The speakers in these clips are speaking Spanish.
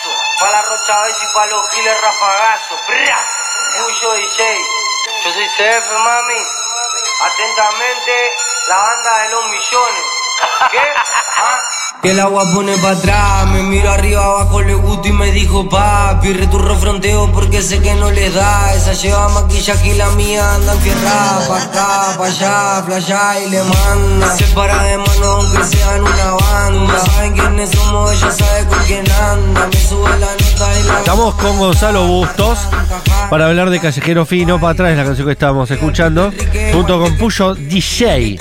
rafagazo. Pa' la Rocha y pa' los giles rafagazo. Mucho DJ. Yo soy CF, mami. Atentamente, la banda de los millones. ¿Qué? ¿Ah? Que el agua pone para atrás, me miro arriba abajo, le gusto y me dijo papi, returro fronteo porque sé que no le da, esa lleva maquillaje y la mía anda enfierrada, pa' acá, pa' allá, flasha y le manda, se para de mano aunque sea en una banda, saben quiénes somos, ella sabe con quién anda, me sube la nota y la... Estamos con Gonzalo Bustos para hablar de Callejero Fino, para atrás la canción que estábamos escuchando, junto con Puyo DJ.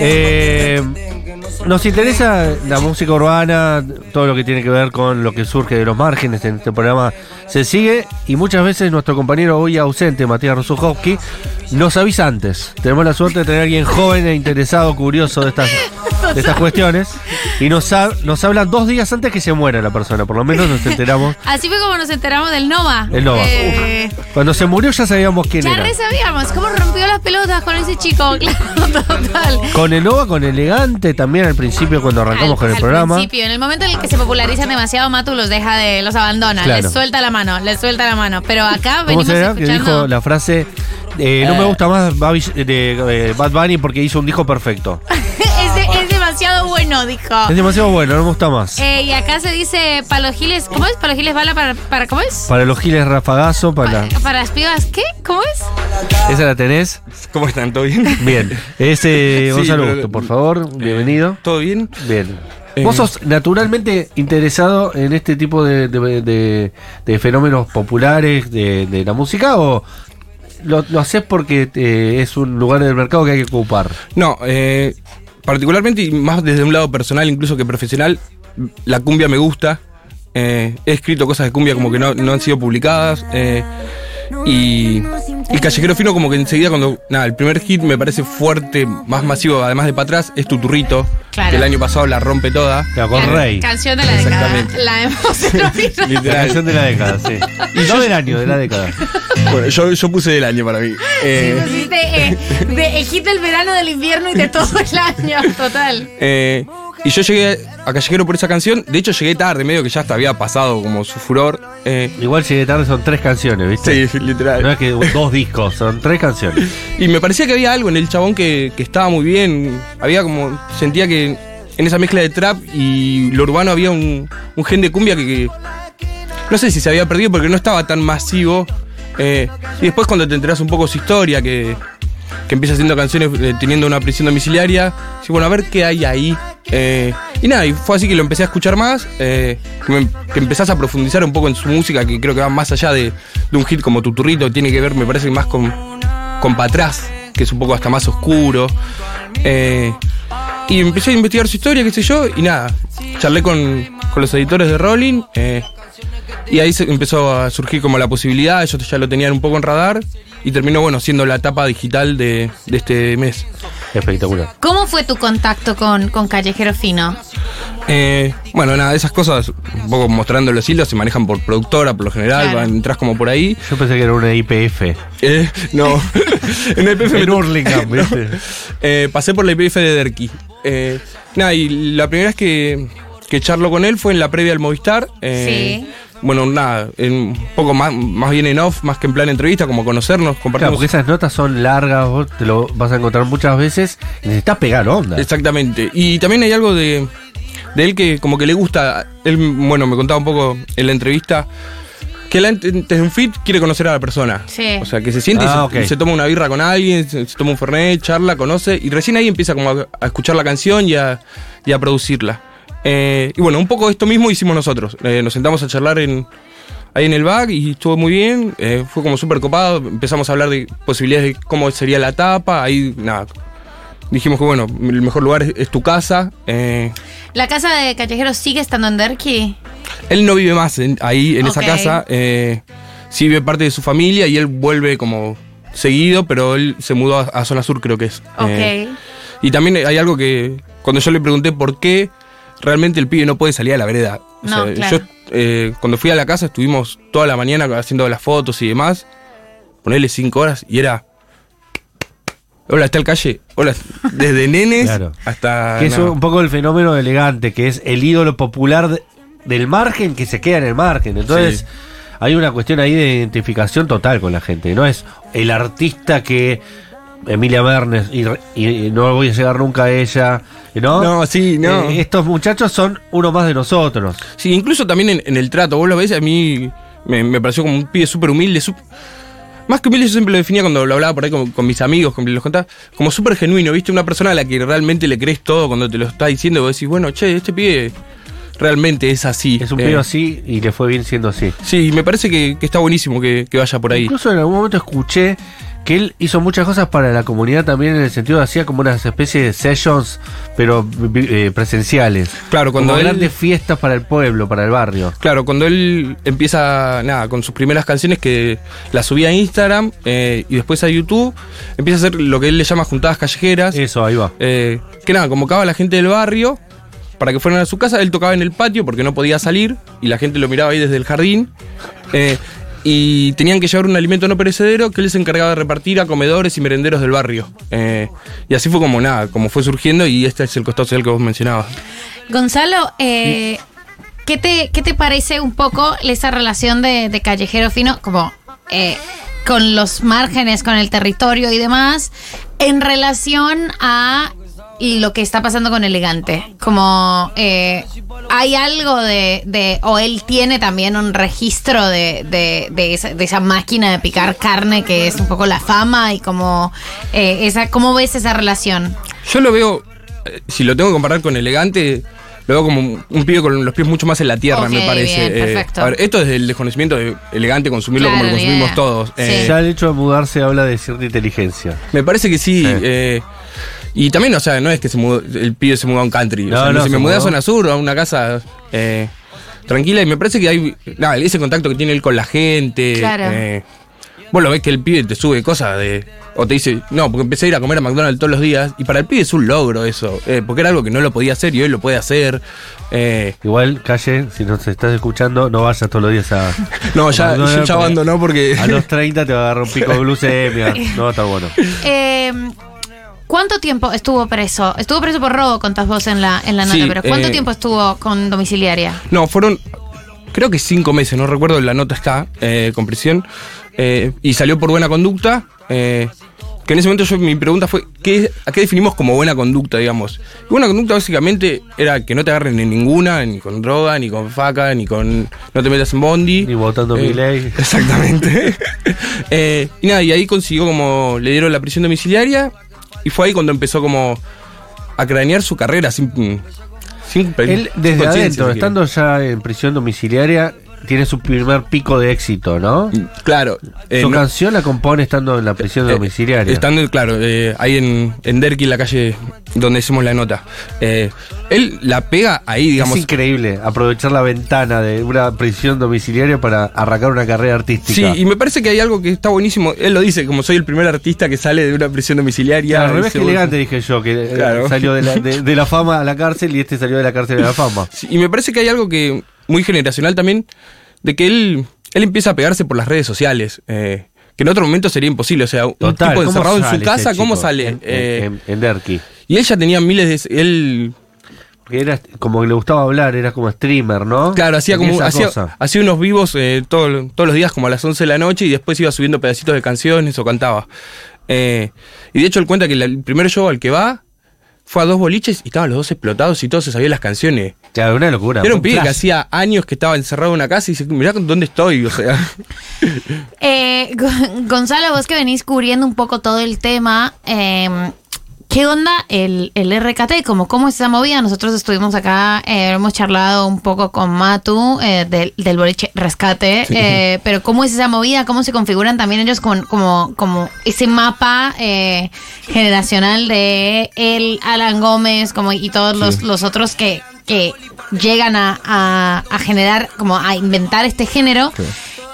Eh, nos interesa la música urbana, todo lo que tiene que ver con lo que surge de los márgenes en este programa se sigue y muchas veces nuestro compañero hoy ausente, Matías Rosuchowski, nos avisa antes. Tenemos la suerte de tener a alguien joven e interesado, curioso de estas, de estas cuestiones y nos, ha- nos hablan dos días antes que se muera la persona, por lo menos nos enteramos. Así fue como nos enteramos del Nova. El Nova. Eh, Cuando se murió ya sabíamos quién ya era. re sabíamos cómo rompió las pelotas con ese chico. Claro, total. Con el Nova, con elegante también al principio cuando arrancamos Al- con el al programa. principio, en el momento en el que se popularizan demasiado, Matu los deja de, los abandona, Claro. les suelta la mano, les suelta la mano. Pero acá ¿Cómo venimos se llama? Que escuchando. dijo la frase, eh, no me gusta más eh, Bad Bunny porque hizo un disco perfecto. demasiado bueno, dijo. Es demasiado bueno, no me gusta más. Eh, y acá se dice Palo Giles, ¿cómo es? Palo Giles bala para, para ¿cómo es? Para los giles rafagazo, para Para las pibas, ¿qué? ¿Cómo es? ¿Esa la tenés? ¿Cómo están? ¿Todo bien? Bien. Ese Sí, Gonzalo pero- Busto, por favor, bienvenido. ¿Todo bien? Bien. Eh, ¿Vos sos naturalmente interesado en este tipo de, de- de- de fenómenos populares de, de la música o lo, lo haces porque eh, es un lugar del mercado que hay que ocupar? No, eh, particularmente y más desde un lado personal incluso que profesional, la cumbia me gusta. Eh, he escrito cosas de cumbia como que no, no han sido publicadas. eh, y el Callejero Fino como que enseguida cuando... Nada, el primer hit me parece fuerte, más masivo, además de para atrás, es Tuturrito. Claro. Que el año pasado la rompe toda. Claro, con La Rey. Canción de la década. La hemos La canción de la década, sí. No del año, de la década. Bueno, yo, yo puse del año para mí. Eh, Hiciste, eh, de, el verano, del invierno y de todo el año, total. Eh, y yo llegué a Callejero por esa canción. De hecho, llegué tarde, medio que ya hasta había pasado como su furor. Eh, Igual llegué tarde, son tres canciones, ¿viste? sí, literal. No es que dos discos, son tres canciones. Y me parecía que había algo en el chabón que, que estaba muy bien. Había como. Sentía que en esa mezcla de trap y lo urbano había un, un gen de cumbia que, que no sé si se había perdido porque no estaba tan masivo. Eh, y después cuando te enterás un poco su historia, que, que empieza haciendo canciones eh, teniendo una prisión domiciliaria, sí, bueno, a ver qué hay ahí. Eh, y nada, y fue así que lo empecé a escuchar más, que, empezás a profundizar un poco en su música, que creo que va más allá de, de un hit como Tuturrito, tiene que ver, me parece, más con, con Pa' atrás, que es un poco hasta más oscuro. Y empecé a investigar su historia, qué sé yo, y nada, charlé con, con los editores de Rolling, y ahí se empezó a surgir como la posibilidad, ellos ya lo tenían un poco en radar, y terminó, bueno, siendo la etapa digital de, de este mes. Espectacular. ¿Cómo fue tu contacto con, con Callejero Fino? Eh, bueno, nada, esas cosas, un poco mostrando los hilos, se manejan por productora, por lo general, Claro. van- entras como por ahí. Yo pensé que era una IPF. Eh, no, en el IPF me En to- Hurlingham, ¿viste? Eh, pasé por la IPF de Derqui. Eh, nada, y la primera vez que, que charlo con él fue en la previa al Movistar. eh, Sí. Bueno, nada, en, un poco más, más bien en off, más que en plan entrevista, como conocernos, Claro, compartimos. porque esas notas son largas, vos te lo vas a encontrar muchas veces necesitas pegar onda. Exactamente. Y también hay algo de, de él que como que le gusta. Él, bueno, me contaba un poco en la entrevista que él antes de un fit quiere conocer a la persona. Sí. O sea, que se siente y Ah, se, toma una birra con alguien, se, se toma un fernet, charla, conoce y recién ahí empieza como a, a escuchar la canción y a, y a producirla. Eh, y bueno, un poco esto mismo hicimos nosotros. Eh, nos sentamos a charlar en, ahí en el back y estuvo muy bien. eh, fue como súper copado. Empezamos a hablar de posibilidades de cómo sería la tapa. Ahí, nada. Dijimos que bueno, el mejor lugar es, es tu casa. ¿La casa de Callejero sigue estando en Derqui? él no vive más en- ahí, en esa casa. sí vive parte de su familia y él vuelve como seguido, pero él se mudó a, a Zona Sur, creo que es. Ok. Y también hay algo que, cuando yo le pregunté por qué realmente el pibe no puede salir a la vereda. O No, sea, claro. Yo, eh, cuando fui a la casa, estuvimos toda la mañana haciendo las fotos y demás. Ponerle cinco horas y era. Hola, está el calle. Hola, desde nenes Claro. hasta. Que es un poco el fenómeno elegante, que es el ídolo popular de, del margen que se queda en el margen. Entonces, Sí. hay una cuestión ahí de identificación total con la gente. No es el artista que Emilia Mernes y, y no voy a llegar nunca a ella. ¿No? No, sí, no. Eh, estos muchachos son uno más de nosotros. Sí, incluso también en, en el trato, vos lo ves, a mí me, me pareció como un pibe súper humilde, más que humilde yo siempre lo definía cuando lo hablaba por ahí con, con mis amigos, con los contaba, como súper genuino, ¿viste? Una persona a la que realmente le crees todo cuando te lo está diciendo, vos decís, bueno, che, este pibe realmente es así. Es un Eh, pibe así y le fue bien siendo así. Sí, me parece que, que está buenísimo que, que vaya por ahí. Incluso en algún momento escuché que él hizo muchas cosas para la comunidad también en el sentido de hacía como unas especies de sessions, pero eh, presenciales. Claro, cuando Como él- grandes fiestas para el pueblo, para el barrio. Claro, cuando él empieza, nada, con sus primeras canciones que las subía a Instagram eh, y después a YouTube, empieza a hacer lo que él le llama juntadas callejeras. Eso, ahí va. Eh, que nada, convocaba a la gente del barrio para que fueran a su casa. Él tocaba en el patio porque no podía salir y la gente lo miraba ahí desde el jardín. Eh, y tenían que llevar un alimento no perecedero que él se encargaba de repartir a comedores y merenderos del barrio. Eh, y así fue como nada, como fue surgiendo y este es el costado social que vos mencionabas. Gonzalo, eh, ¿qué, te, ¿qué te parece un poco esa relación de, de callejero fino como eh, con los márgenes, con el territorio y demás, en relación a y lo que está pasando con Elegante? Como eh, hay algo de, de- o él tiene también un registro de, de, de esa, de esa máquina de picar carne que es un poco la fama y como eh, esa, ¿cómo ves esa relación? Yo lo veo, eh, si lo tengo que comparar con elegante, lo veo como un, un pibe con los pies mucho más en la tierra, me parece. bien, Eh, perfecto. a ver, esto es el desconocimiento de elegante, consumirlo como lo consumimos bien. todos. Eh, Sí. Ya el hecho de mudarse habla de cierta inteligencia. Me parece que sí. Sí. eh, y también, o sea, no es que se mudó- el pibe se mudó a un country. o sea, no, se se me mudé a mudó. zona sur, a una casa eh, tranquila. Y me parece que hay. Nada, ese contacto que tiene él con la gente. Claro. eh, vos lo ves que el pibe te sube cosas de. O te dice, no, porque empecé a ir a comer a McDonald's todos los días. Y para el pibe es un logro eso. eh, porque era algo que no lo podía hacer y hoy lo puede hacer. eh, Igual, calle, si nos estás escuchando, no vayas todos los días a. no, ya, a McDonald's yo ya porque abandonó porque. A los 30 te va a agarrar un pico de glucemia. No va a estar bueno. ¿Cuánto tiempo estuvo preso? Estuvo preso por robo, contás vos en la, en la nota, Sí, pero ¿cuánto eh, tiempo estuvo con domiciliaria? No, fueron. Creo que cinco meses, no recuerdo, la nota está eh, con prisión. eh, y salió por buena conducta. eh, que en ese momento yo, mi pregunta fue: ¿qué, ¿a qué definimos como buena conducta, digamos? Y buena conducta básicamente era que no te agarren en ninguna, ni con droga, ni con faca, ni con. No te metas en bondi. Ni votando Eh, mi ley. Exactamente. Eh, y nada, y ahí consiguió como. Le dieron la prisión domiciliaria. Y fue ahí cuando empezó como. a cranear su carrera sin. sin Él, desde adentro, si estando ya en prisión domiciliaria, tiene su primer pico de éxito, ¿no? Claro. eh, Su no- canción la compone estando en la prisión eh, domiciliaria. Estando, claro, eh, ahí en, en Derqui, en la calle donde hicimos la nota. Él la pega ahí, digamos. es increíble aprovechar la ventana de una prisión domiciliaria para arrancar una carrera Sí, artística. y me parece que hay algo que está buenísimo. Él lo dice, como soy el primer artista que sale de una prisión domiciliaria. al revés que elegante dije yo, que Claro. salió de la, de- de la fama a la cárcel y este salió de la cárcel a la fama. Sí, y me parece que hay algo que muy generacional también, de que él, él empieza a pegarse por las redes sociales. eh, que en otro momento sería imposible. O sea, un Total, tipo ¿cómo encerrado en su casa, ¿cómo sale? En, Eh, en- en Derqui. y él ya tenía miles de. Él Porque era como que le gustaba hablar, era como streamer, ¿no? Claro, hacía como hacía, hacía unos vivos eh, todo- todos los días como a las 11 de la noche y después iba subiendo pedacitos de canciones o cantaba. Eh, y de hecho él cuenta que el primer show al que va fue a dos boliches y estaban los dos explotados y todos se sabían las canciones. Claro, una locura. Era un pibe que hacía años que estaba encerrado en una casa y dice, mirá dónde estoy, o sea. Eh, Gon- Gonzalo, vos que venís cubriendo un poco todo el tema, eh, ¿qué onda el, el RKT? Como, ¿Cómo es esa movida? Nosotros estuvimos acá, eh, hemos charlado un poco con Matu eh, del, del boliche Rescate, eh, pero ¿cómo es esa movida? ¿Cómo se configuran también ellos con, como, como ese mapa eh, generacional de él, Alan Gómez como, y todos los, los otros que, que llegan a, a- a generar, como a inventar este género?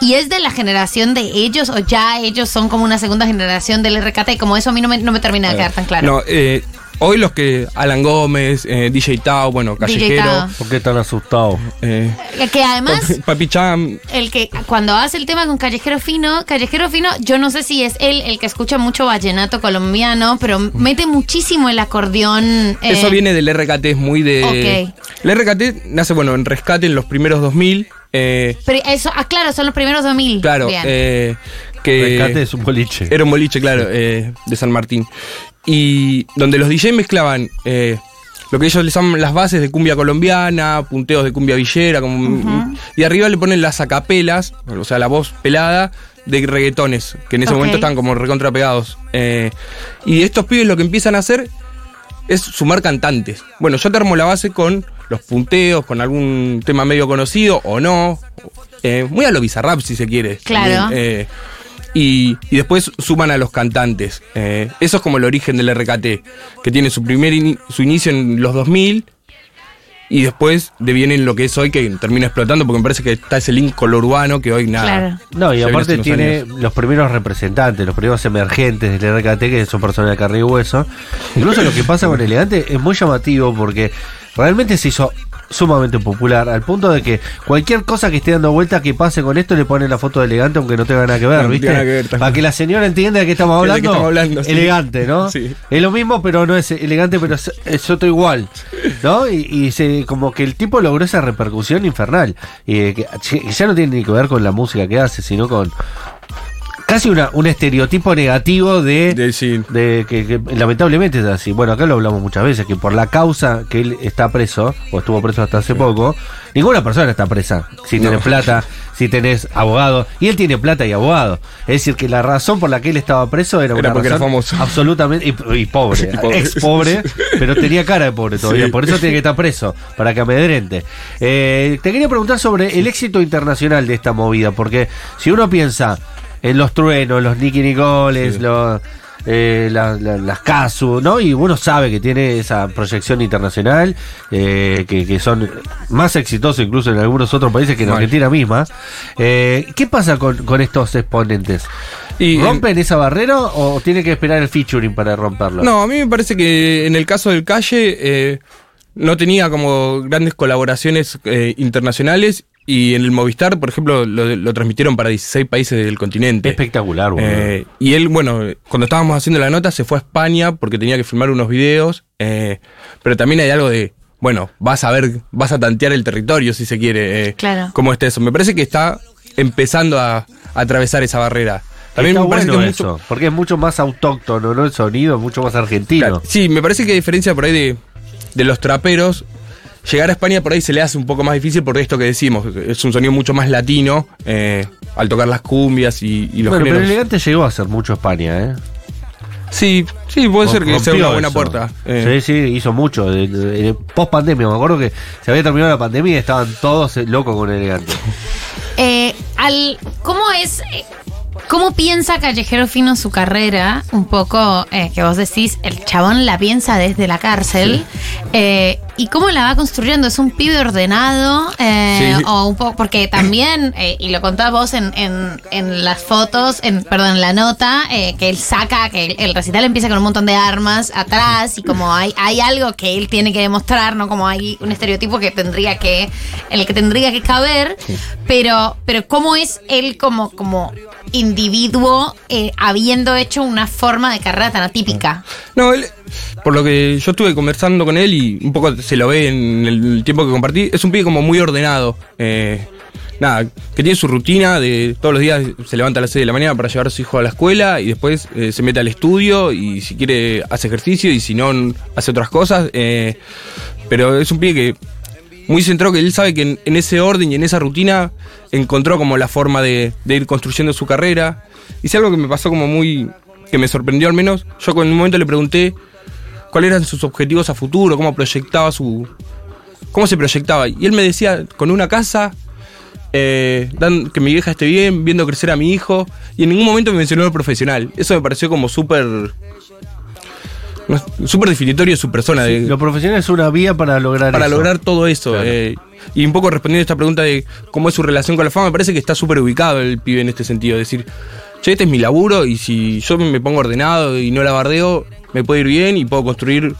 ¿Y es de la generación de ellos o ya ellos son como una segunda generación del RKT? Como eso a mí no me, no me termina de quedar tan claro. No, eh, Hoy los que. Alan Gómez, eh, DJ Tao, bueno, DJ Callejero. Tao. ¿Por qué están asustados? eh, Que además, Papi, Papi Cham. el que cuando hace el tema con Callejero Fino, Callejero Fino, yo no sé si es él el que escucha mucho vallenato colombiano, pero mete muchísimo el acordeón. eh, Eso viene del RKT, es muy de. Ok. El RKT nace, bueno, en rescate en los primeros 2000. eh, Pero eso, ah, claro, son los primeros 2000. claro, Bien. eh, que. Rescate es un boliche. Era un boliche, claro, eh, de San Martín. Y donde los DJ mezclaban eh, lo que ellos les llaman las bases de cumbia colombiana, punteos de cumbia villera, como, y arriba le ponen las acapelas, o sea, la voz pelada de reggaetones, que en ese momento están como recontrapegados. Eh, y estos pibes lo que empiezan a hacer es sumar cantantes. Bueno, yo te armo la base con los punteos, con algún tema medio conocido o no. eh, muy a lo bizarrap, si se quiere. Claro. También, eh, y, y después suman a los cantantes. Eh, eso es como el origen del RKT, que tiene su primer su inicio en los 2000 y después deviene en lo que es hoy, que termina explotando, porque me parece que está ese link con lo urbano que hoy nada. Claro. No, y aparte tiene años. los primeros representantes, los primeros emergentes del RKT, que son personas de carne y hueso. Incluso lo que pasa con Elegante es muy llamativo porque realmente se hizo sumamente popular, al punto de que cualquier cosa que esté dando vuelta que pase con esto le ponen la foto de elegante aunque no tenga nada que ver, No, ¿viste? que ver, Para que la señora entienda de qué estamos hablando. estamos hablando, sí. Elegante, ¿no? Sí. Es lo mismo, pero no es elegante, pero es, es otro igual, ¿no? Y, y se, como que el tipo logró esa repercusión infernal. Y que, que ya no tiene ni que ver con la música que hace, sino con casi una, un estereotipo negativo de, De- sí. de que, que lamentablemente es así. Bueno, acá lo hablamos muchas veces, que por la causa que él está preso, o estuvo preso hasta hace poco, ninguna persona está presa. Si tenés No. plata, si tenés abogado, y él tiene plata y abogado. Es decir, que la razón por la que él estaba preso era, Era una porque era razón famoso. absolutamente y, y pobre, Y pobre. ex pobre, pero tenía cara de pobre todavía, Sí. por eso tiene que estar preso, para que amedrente. Eh, te quería preguntar sobre el éxito internacional de esta movida, porque si uno piensa en los truenos, los Nicky Nicoles, Sí. los eh, la- la- las Casu, ¿no? Y uno sabe que tiene esa proyección internacional, eh, que, que son más exitosos incluso en algunos otros países que en Mal. Argentina misma. Eh, ¿Qué pasa con, con estos exponentes? Y, ¿Rompen esa barrera o tiene que esperar el featuring para romperlo? No, a mí me parece que en el caso del Calle eh, no tenía como grandes colaboraciones eh, internacionales y en el Movistar, por ejemplo, lo, lo transmitieron para 16 países del continente. Espectacular, boludo. Eh, y él, bueno, cuando estábamos haciendo la nota se fue a España porque tenía que filmar unos videos, eh, pero también hay algo de, bueno, vas a ver, vas a tantear el territorio si se quiere, eh, Claro. cómo está eso. Me parece que está empezando a, a atravesar esa barrera. También Está me parece bueno que es mucho, eso, porque es mucho más autóctono, ¿no? El sonido es mucho más argentino. Claro, Sí, me parece que a diferencia por ahí de, de los traperos, llegar a España por ahí se le hace un poco más difícil por esto que decimos. Es un sonido mucho más latino eh, al tocar las cumbias y, y los bueno, pero géneros. Elegante llegó a hacer mucho España, ¿eh? Sí, sí, puede ser que sea una buena eso. puerta. eh. Sí, sí, hizo mucho. Post pandemia, me acuerdo que se había terminado la pandemia y estaban todos eh, locos con Elegante. Eh, al, ¿Cómo es, eh, cómo piensa Callejero Fino su carrera? Un poco eh, que vos decís, el chabón la piensa desde la cárcel. eh, ¿Y cómo la va construyendo? ¿Es un pibe ordenado? eh, Sí. O un poco, porque también, eh, y lo contabas vos en, en, en las fotos, en, perdón, en la nota, eh, que él saca, que el, el recital empieza con un montón de armas atrás y como hay, hay algo que él tiene que demostrar, ¿no? Como hay un estereotipo que tendría que, en el que tendría que caber, pero, pero cómo es él como, como individuo eh, habiendo hecho una forma de carrera tan atípica. No, él, por lo que yo estuve conversando con él y un poco se lo ve en el tiempo que compartí, es un pibe como muy ordenado. eh, nada, que tiene su rutina de todos los días se levanta a las 6 de la mañana para llevar a su hijo a la escuela y después eh, se mete al estudio y si quiere hace ejercicio y si no hace otras cosas. pero es un pibe que muy centrado que él sabe que en, ese orden y en esa rutina encontró como la forma de, ir construyendo su carrera. Y si algo que me pasó como muy. que me sorprendió al menos, yo en un momento le pregunté cuáles eran sus objetivos a futuro, cómo proyectaba su. cómo se proyectaba. Y él me decía, con una casa, eh, que mi vieja esté bien, viendo crecer a mi hijo, y en ningún momento me mencionó el profesional. Eso me pareció como súper. Súper definitorio de su persona. de- Lo profesional es una vía para lograr para eso. lograr todo eso. Claro. eh, y un poco respondiendo a esta pregunta de cómo es su relación con la fama, me parece que está súper ubicado el pibe en este sentido. Es decir, che, este es mi laburo y si yo me pongo ordenado y no la bardeo, me puede ir bien y puedo construir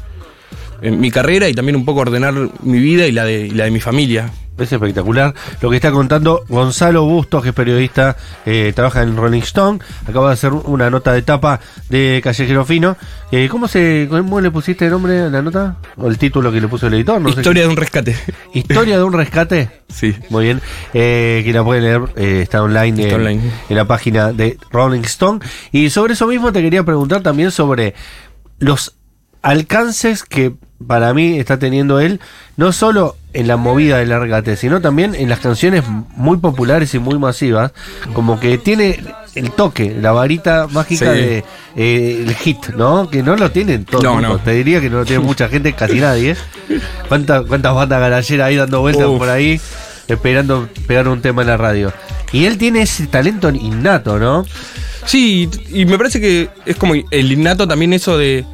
eh, mi carrera y también un poco ordenar mi vida y la de, y la de mi familia. Es espectacular lo que está contando Gonzalo Bustos, que es periodista, eh, trabaja en Rolling Stone. Acaba de hacer una nota de tapa de Callejero Fino. Eh, ¿cómo, se, ¿Cómo le pusiste el nombre a la nota? ¿O el título que le puso el editor? No sé Historia de un rescate. Historia de un rescate. sí. Muy bien. Eh, que la pueden leer, está online, Está en, online. en la página de Rolling Stone. Y sobre eso mismo te quería preguntar también sobre los alcances que para mí está teniendo él, no solo en la movida del RKT, sino también en las canciones muy populares y muy masivas, como que tiene el toque, la varita mágica Sí. de eh, el hit, ¿no? Que no lo tienen todos. No, no. Te diría que no lo tiene mucha gente, casi nadie. ¿Cuántas, cuántas bandas garajeras ahí dando vueltas Uf. por ahí, esperando pegar un tema en la radio? Y él tiene ese talento innato, ¿no? Sí, y me parece que es como el innato también eso de.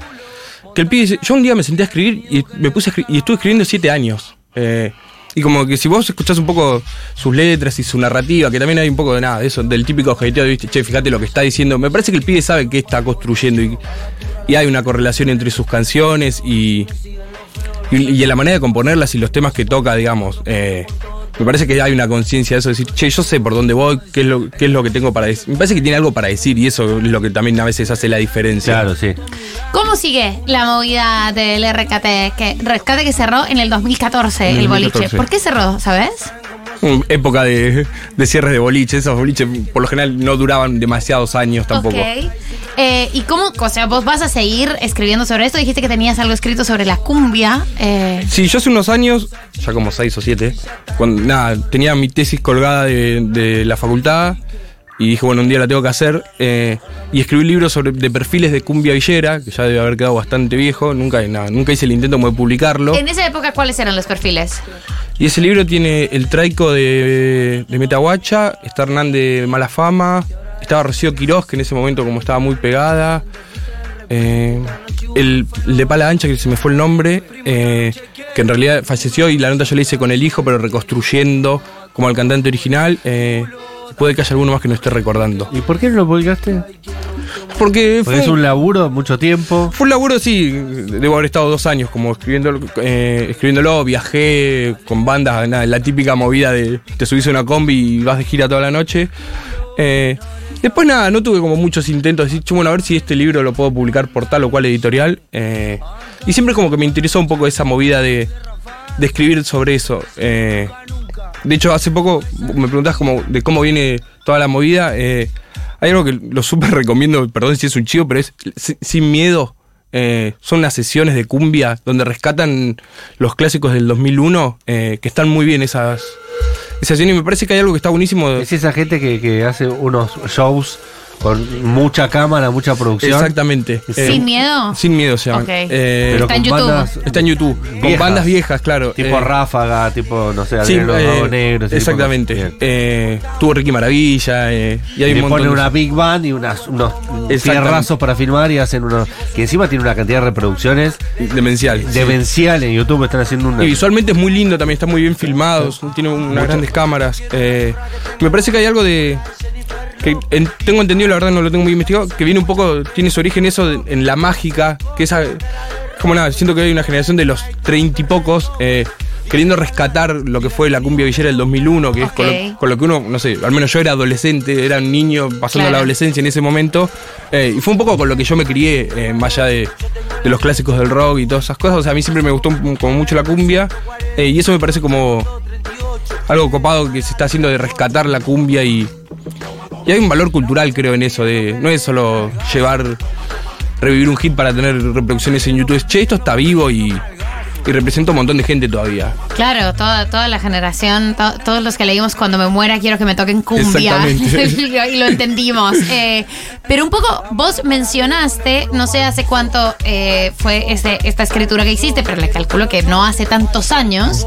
Que el pibe. Yo un día me senté a escribir y me puse a escri- y estuve escribiendo siete años. Eh, y como que si vos escuchás un poco sus letras y su narrativa, que también hay un poco de nada, de eso, del típico objetivo, viste, che, fíjate lo que está diciendo. Me parece que el pibe sabe qué está construyendo y, y hay una correlación entre sus canciones y, y, y la manera de componerlas y los temas que toca, digamos. Eh, me parece que hay una conciencia de eso, de decir, che, yo sé por dónde voy, qué es, lo, qué es lo que tengo para decir. Me parece que tiene algo para decir y eso es lo que también a veces hace la diferencia. Claro, sí. ¿Cómo sigue la movida del RKT? Que, rescate que cerró en el 2014, En el el boliche. 2014. ¿Por qué cerró, sabes? Época de, de cierres de boliche. Esos boliches por lo general no duraban demasiados años tampoco. Ok. Eh, ¿Y cómo, o sea, vos vas a seguir escribiendo sobre esto? Dijiste que tenías algo escrito sobre la cumbia. eh, Sí, yo hace unos años, ya como seis o siete, cuando nada, tenía mi tesis colgada de, de la facultad y dije, bueno, un día la tengo que hacer. eh, y escribí un libro sobre, de perfiles de cumbia villera, que ya debe haber quedado bastante viejo. Nunca, nada, nunca hice el intento como de publicarlo. en esa época, ¿cuáles eran los perfiles? Y ese libro tiene el traico de, de Metahuacha, está Hernán de Malafama, estaba Rocío Quirós, que en ese momento como estaba muy pegada. eh, el, el de Pala Ancha, que se me fue el nombre, eh, que en realidad falleció y la nota yo la hice con el hijo, pero reconstruyendo como el cantante original. Puede que haya alguno más que no esté recordando. ¿Y por qué no lo publicaste? Porque, Porque fue, es un laburo, mucho tiempo. fue un laburo, sí, debo haber estado dos años como escribiendo, eh, escribiéndolo, viajé con bandas, nada, la típica movida de te subís a una combi y vas de gira toda la noche. Eh, después nada, no tuve como muchos intentos de decir, "Che, bueno, a ver si este libro lo puedo publicar por tal o cual editorial. eh, y siempre como que me interesó un poco esa movida de, de escribir sobre eso. eh, de hecho, hace poco me preguntás como de cómo viene toda la movida. eh, hay algo que lo súper recomiendo, perdón si es un chivo, pero es si- Sin Miedo. eh, son unas sesiones de cumbia donde rescatan los clásicos del 2001, eh, que están muy bien esas, esas sesiones. Y me parece que hay algo que está buenísimo. Es esa gente que hace unos shows con mucha cámara, mucha producción. Exactamente. ¿Sin Eh, miedo? Sin Miedo se llama. Ok. Eh, Está en YouTube. está en YouTube. Con viejas. bandas viejas, claro. Tipo Eh, ráfaga, tipo, no sé, Sí, eh, Vagos negros. exactamente. Eh, tuvo Ricky Maravilla eh, y hay Le un montón ponen de- una big band y unas, unos fierrazos para filmar y hacen unos. que encima tiene una cantidad de reproducciones demencial. sí. demencial en YouTube. Están haciendo una. Y visualmente es muy lindo, también está muy bien filmado, tiene unas grandes cámaras. eh, me parece que hay algo de. Que en- tengo entendido, la verdad no lo tengo muy investigado, que viene un poco, tiene su origen eso de- en la mágica, que esa. Como nada, siento que hay una generación de los treinta y pocos eh, queriendo rescatar lo que fue la cumbia villera del 2001, que es con lo, con lo que uno, no sé, al menos yo era adolescente, era un niño pasando Claro. la adolescencia en ese momento, eh, y fue un poco con lo que yo me crié, eh, más allá de, de los clásicos del rock y todas esas cosas. O sea, a mí siempre me gustó como mucho la cumbia, eh, y eso me parece como algo copado que se está haciendo de rescatar la cumbia y, y hay un valor cultural, creo, en eso, de no es solo llevar, revivir un hit para tener reproducciones en YouTube, es, che, esto está vivo y, y representa un montón de gente todavía. Claro, toda, toda la generación, to- todos los que leímos cuando me muera quiero que me toquen cumbia. Y, lo, entendimos. Eh, pero un poco, vos mencionaste, no sé hace cuánto eh, fue este, esta escritura que hiciste, pero le calculo que no hace tantos años.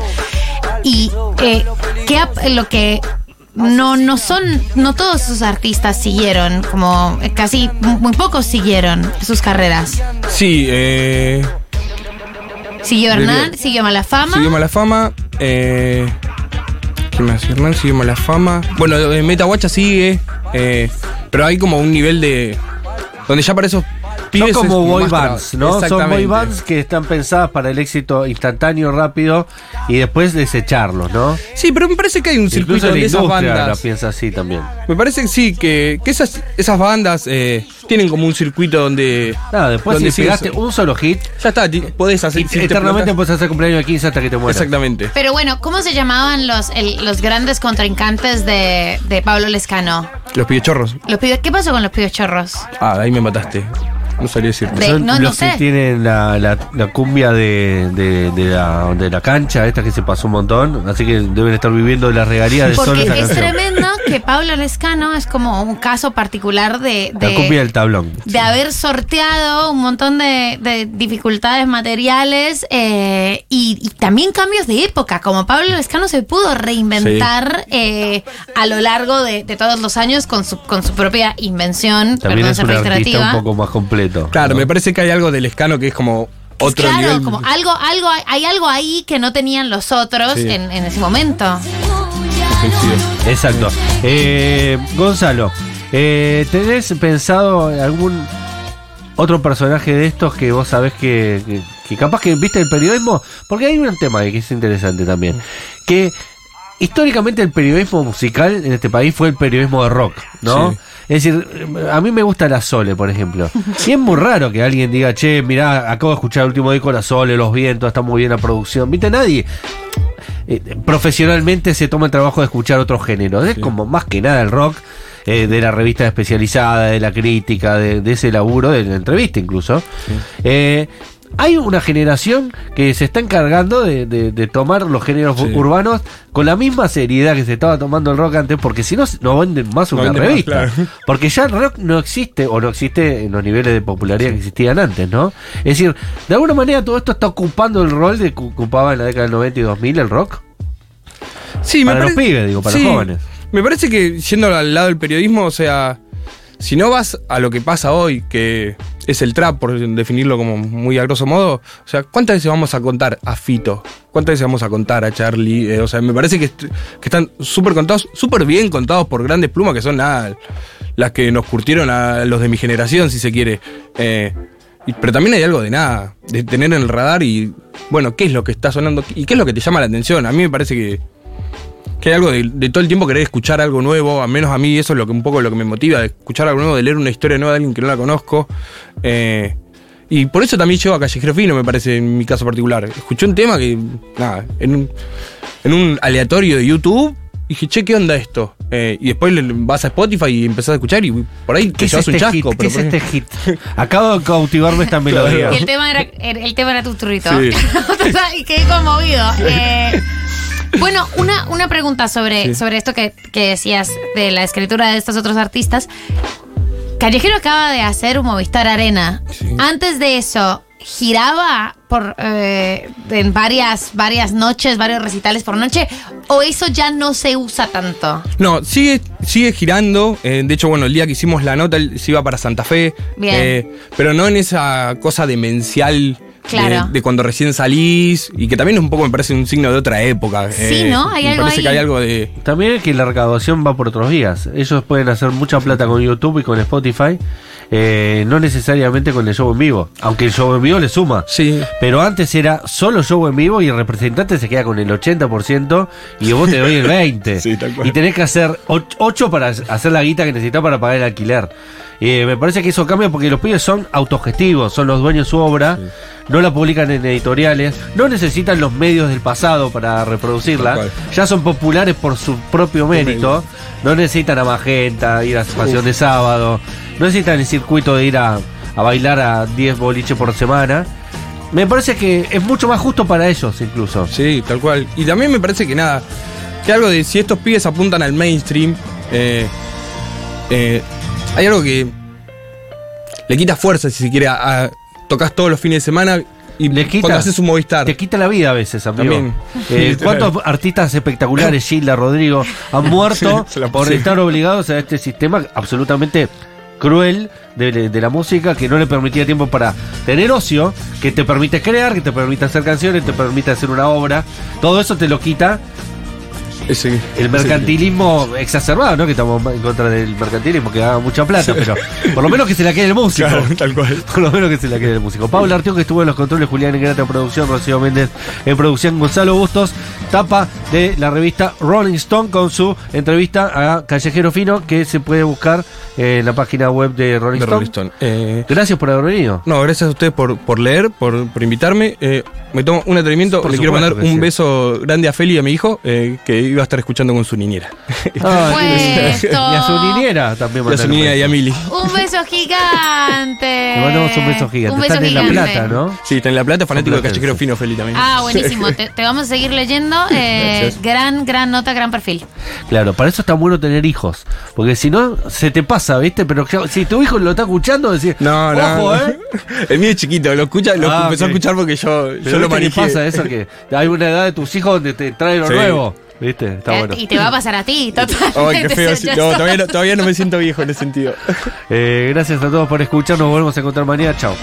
Y eh, ¿qué ap- lo que no, no son, no todos sus artistas siguieron, como eh, casi muy pocos siguieron sus carreras. Sí, eh, Siguió Hernán, siguió Malafama. Siguió Malafama. Eh, ¿Qué más? Hernán siguió Malafama. Bueno, eh, Metahuacha sigue. eh, pero hay como un nivel de. Donde ya para esos pibes Son es como boy bands, ¿no? Son boy bands que están pensadas para el éxito instantáneo, rápido y después desecharlos, ¿no? Sí, pero me parece que hay un Incluso circuito la donde esas industria la bandas. piensa así también. Me parece que sí, que, que esas, esas bandas eh, tienen como un circuito donde. Nada, después donde si pegaste un solo hit, Ya está, podés hacer. si te eternamente puedes hacer cumpleaños de 15 hasta que te mueras. Exactamente. Pero bueno, ¿cómo se llamaban los, el- los grandes contrincantes de, de Pablo Lescano? Los pibechorros. Los pibes, ¿Qué pasó con los pibes chorros? Ah, ahí me mataste. No sabía decirte. Son no, no los sé. que tienen la, la- la cumbia de, de- de la, de la cancha, esta que se pasó un montón, así que deben estar viviendo de las regalías de solo Porque esa es canción. tremendo que Pablo Lescano es como un caso particular de, La cumbia de, del tablón. de haber sorteado un montón de, de dificultades materiales eh, y, y también cambios de época. Como Pablo Lescano se pudo reinventar eh, a lo largo de, de todos los años con su, con su propia invención, También perdón es un artista un poco más completo. Claro, ¿no? me parece que hay algo del escano que es como otro claro, nivel. como algo, algo, hay algo ahí que no tenían los otros Sí. en, en ese momento. Exacto. Eh, Gonzalo, eh, ¿tenés pensado algún otro personaje de estos que vos sabés que, que- que capaz que viste el periodismo? Porque hay un tema que es interesante también. Que históricamente el periodismo musical en este país fue el periodismo de rock, ¿no? Sí. Es decir, a mí me gusta la Sole, por ejemplo. Y es muy raro que alguien diga, che, mirá, acabo de escuchar el último disco de la Sole, los vientos, está muy bien la producción. ¿Viste? Nadie eh, profesionalmente se toma el trabajo de escuchar otro género. Es como más que nada el rock, eh, de la revista especializada, de la crítica, de, de ese laburo, de la entrevista incluso. Eh, hay una generación que se está encargando de, de- de tomar los géneros Sí. urbanos con la misma seriedad que se estaba tomando el rock antes, porque si no, no venden más No una más, revista. claro. Porque ya el rock no existe, o no existe en los niveles de popularidad que existían antes, ¿no? Es decir, de alguna manera todo esto está ocupando el rol de que ocupaba en la década del 90 y 2000 el rock. Sí, Para me los pibes, digo, para sí, los jóvenes. Me parece que yendo al lado del periodismo, o sea, si no vas a lo que pasa hoy, que es el trap, por definirlo como muy a grosso modo, o sea, ¿cuántas veces vamos a contar a Fito? ¿Cuántas veces vamos a contar a Charlie? Eh, o sea, me parece que, que están súper contados, súper bien contados por grandes plumas, que son nada, las que nos curtieron a los de mi generación, si se quiere. Eh, pero también hay algo de nada, de tener en el radar y, bueno, ¿qué es lo que está sonando? ¿Y qué es lo que te llama la atención? A mí me parece que, que hay algo de, de todo el tiempo querer escuchar algo nuevo, al menos a mí eso es lo que un poco lo que me motiva, de escuchar algo nuevo, de leer una historia nueva de alguien que no la conozco. Eh, y por eso también llevo a Callejero Fino, me parece, en mi caso particular. Escuché un tema que, nada, en un, en un aleatorio de YouTube, dije, che, ¿qué onda esto? Eh, y después vas a Spotify y empezás a escuchar y por ahí te ¿Qué es llevas este un chasco. hit? ¿Qué pero es este hit? Acabo de cautivarme esta melodía. Y el tema era, el, el tema era tu turrito. Sí. y quedé conmovido. Eh, bueno, una, una pregunta sobre, sobre esto que, que decías de la escritura de estos otros artistas. Callejero acaba de hacer un Movistar Arena. Sí. Antes de eso, giraba por eh, en varias, varias noches, varios recitales por noche, o eso ya no se usa tanto. No, sigue, sigue girando. eh, de hecho, bueno, el día que hicimos la nota, se iba para Santa Fe. Bien. eh, pero no en esa cosa demencial. De- Claro. De, cuando recién salís. Y que también un poco me parece un signo de otra época. Sí, ¿no? Hay me algo parece ahí. que hay algo de. También es que la recaudación va por otros días. Ellos pueden hacer mucha plata con YouTube y con Spotify, eh, no necesariamente con el show en vivo. Aunque el show en vivo le suma. Sí. Pero antes era solo show en vivo y el representante se queda con el 80% y vos te doy el 20%. Sí, tal cual. y tenés que hacer 8 para hacer la guita que necesitas para pagar el alquiler. Eh, me parece que eso cambia porque los pibes son autogestivos, son los dueños de su obra, no la publican en editoriales, no necesitan los medios del pasado para reproducirla, ya son populares por su propio mérito, no necesitan a Magenta, ir a Pasión de Sábado, no necesitan el circuito de ir a, a bailar a 10 boliches por semana. Me parece que es mucho más justo para ellos incluso. Sí, tal cual. Y también me parece que nada. Que algo de si estos pibes apuntan al mainstream. eh, eh, hay algo que. Le quita fuerza si se quiere. A, a- tocas todos los fines de semana. Y Le quita- cuando haces un Movistar. Te quita la vida a veces, amigo. También. Eh, ¿Cuántos artistas espectaculares, Gilda, Rodrigo, han muerto Sí, por estar obligados a este sistema absolutamente cruel de, la música que no le permitía tiempo para tener ocio, que te permite crear, que te permite hacer canciones, te permite hacer una obra? Todo eso te lo quita Ese- el mercantilismo exacerbado, ¿no? Que estamos en contra del mercantilismo, que haga mucha plata, pero por lo menos que se la quede el músico. Claro, tal cual. Por lo menos que se la quede el músico. Pablo Artión, que estuvo en los controles, Julián Ingrata en producción, Rocío Méndez en producción, Gonzalo Bustos, tapa de la revista Rolling Stone con su entrevista a Callejero Fino, que se puede buscar en la página web de Rolling De Stone. Rolling Stone. Eh, Gracias por haber venido. no, gracias a ustedes por, por leer, por, por invitarme. Eh, me tomo un atrevimiento. Le quiero mandar un beso grande a Feli y a mi hijo, eh, que iba a estar escuchando con su niñera. Ah, y a su niñera también. y a su niñera y a. Mili. Un beso gigante. Le mandamos un beso gigante. Un beso Están en La gigante. Plata, ¿no? Sí, está en La Plata, fanático de Callejero. Fino, Feli también. Ah, buenísimo. Te, te vamos a seguir leyendo. Eh, gran, gran nota, gran perfil. Claro, para eso está bueno tener hijos. Porque si no, se te pasa, ¿viste? Pero si tu hijo lo está escuchando, decís, No, no. ojo, ¿eh? El mío es chiquito, lo escucha, lo Ah, empezó a escuchar porque yo, Pero yo lo ¿viste qué manejé. pasa eso? Que hay una edad de tus hijos donde te trae lo Sí. nuevo. ¿Viste? Está Eh, bueno. Y te va a pasar a ti, totalmente. Ay, qué feo. todavía no, todavía no me siento viejo en ese sentido. Eh, gracias a todos por escucharnos. Volvemos a encontrar mañana. Chao.